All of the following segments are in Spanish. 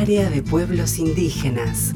Área de Pueblos Indígenas.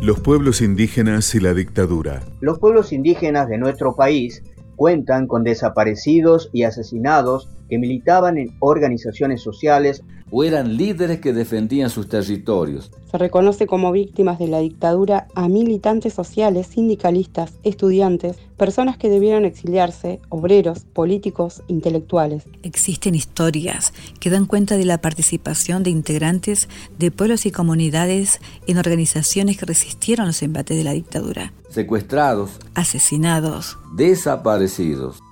Los pueblos indígenas y la dictadura. Los pueblos indígenas de nuestro país cuentan con desaparecidos y asesinados que militaban en organizaciones sociales o eran líderes que defendían sus territorios. Se reconoce como víctimas de la dictadura a militantes sociales, sindicalistas, estudiantes, personas que debieron exiliarse, obreros, políticos, intelectuales. Existen historias que dan cuenta de la participación de integrantes de pueblos y comunidades en organizaciones que resistieron los embates de la dictadura secuestrados, asesinados, desaparecidos.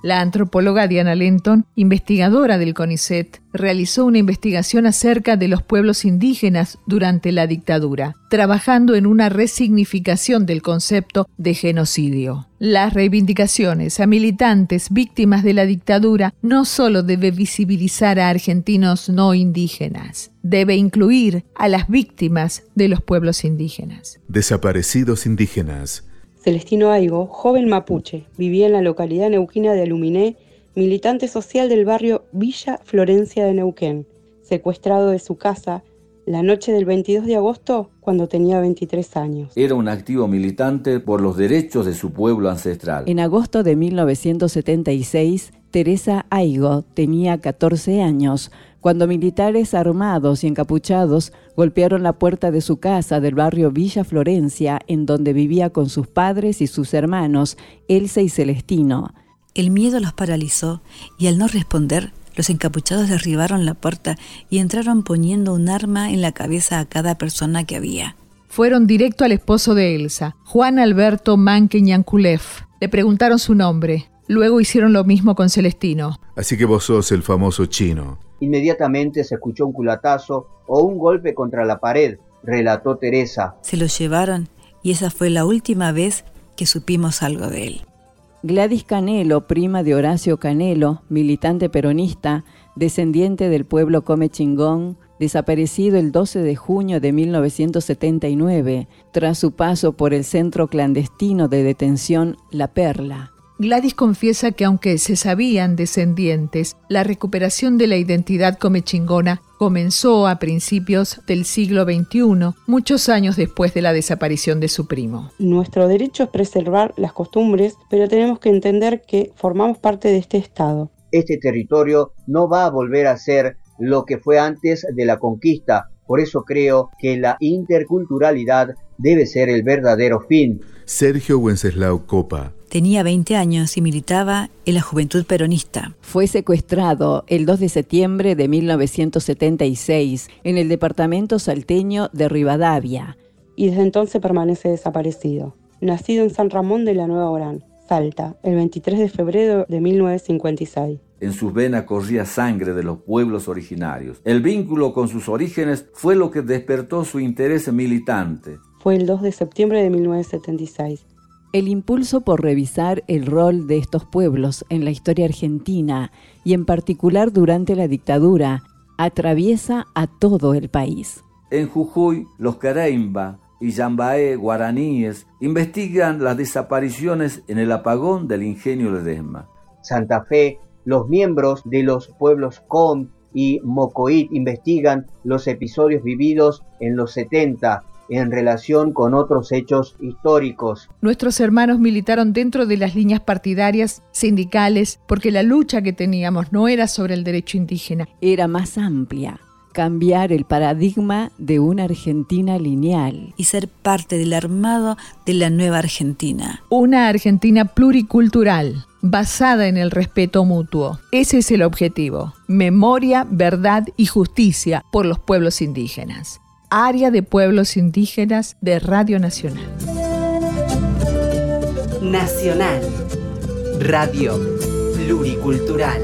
La antropóloga Diana Lenton, investigadora del CONICET, realizó una investigación acerca de los pueblos indígenas durante la dictadura, trabajando en una resignificación del concepto de genocidio. Las reivindicaciones a militantes víctimas de la dictadura no solo debe visibilizar a argentinos no indígenas, debe incluir a las víctimas de los pueblos indígenas. Desaparecidos indígenas Celestino Aigo, joven mapuche, vivía en la localidad neuquina de Aluminé, militante social del barrio Villa Florencia de Neuquén, secuestrado de su casa la noche del 22 de agosto cuando tenía 23 años. Era un activo militante por los derechos de su pueblo ancestral. En agosto de 1976, Teresa Aigo tenía 14 años cuando militares armados y encapuchados golpearon la puerta de su casa del barrio Villa Florencia, en donde vivía con sus padres y sus hermanos, Elsa y Celestino. El miedo los paralizó y al no responder, los encapuchados derribaron la puerta y entraron poniendo un arma en la cabeza a cada persona que había. Fueron directo al esposo de Elsa, Juan Alberto Manque Le preguntaron su nombre. Luego hicieron lo mismo con Celestino. Así que vos sos el famoso chino. Inmediatamente se escuchó un culatazo o un golpe contra la pared, relató Teresa. Se lo llevaron y esa fue la última vez que supimos algo de él. Gladys Canelo, prima de Horacio Canelo, militante peronista, descendiente del pueblo Come Chingón, desaparecido el 12 de junio de 1979, tras su paso por el centro clandestino de detención La Perla. Gladys confiesa que aunque se sabían descendientes, la recuperación de la identidad comechingona comenzó a principios del siglo XXI, muchos años después de la desaparición de su primo. Nuestro derecho es preservar las costumbres, pero tenemos que entender que formamos parte de este Estado. Este territorio no va a volver a ser lo que fue antes de la conquista, por eso creo que la interculturalidad debe ser el verdadero fin. Sergio Wenceslao Copa Tenía 20 años y militaba en la Juventud Peronista. Fue secuestrado el 2 de septiembre de 1976 en el departamento salteño de Rivadavia. Y desde entonces permanece desaparecido. Nacido en San Ramón de la Nueva Orán, Salta, el 23 de febrero de 1956. En sus venas corría sangre de los pueblos originarios. El vínculo con sus orígenes fue lo que despertó su interés militante. Fue el 2 de septiembre de 1976 el impulso por revisar el rol de estos pueblos en la historia argentina y en particular durante la dictadura atraviesa a todo el país. En Jujuy, los Careimba y Yambaé guaraníes investigan las desapariciones en el apagón del ingenio Ledesma. Santa Fe, los miembros de los pueblos Com y Mocoit investigan los episodios vividos en los 70 en relación con otros hechos históricos. Nuestros hermanos militaron dentro de las líneas partidarias, sindicales, porque la lucha que teníamos no era sobre el derecho indígena. Era más amplia cambiar el paradigma de una Argentina lineal. Y ser parte del armado de la nueva Argentina. Una Argentina pluricultural, basada en el respeto mutuo. Ese es el objetivo. Memoria, verdad y justicia por los pueblos indígenas área de pueblos indígenas de Radio Nacional. Nacional. Radio Pluricultural.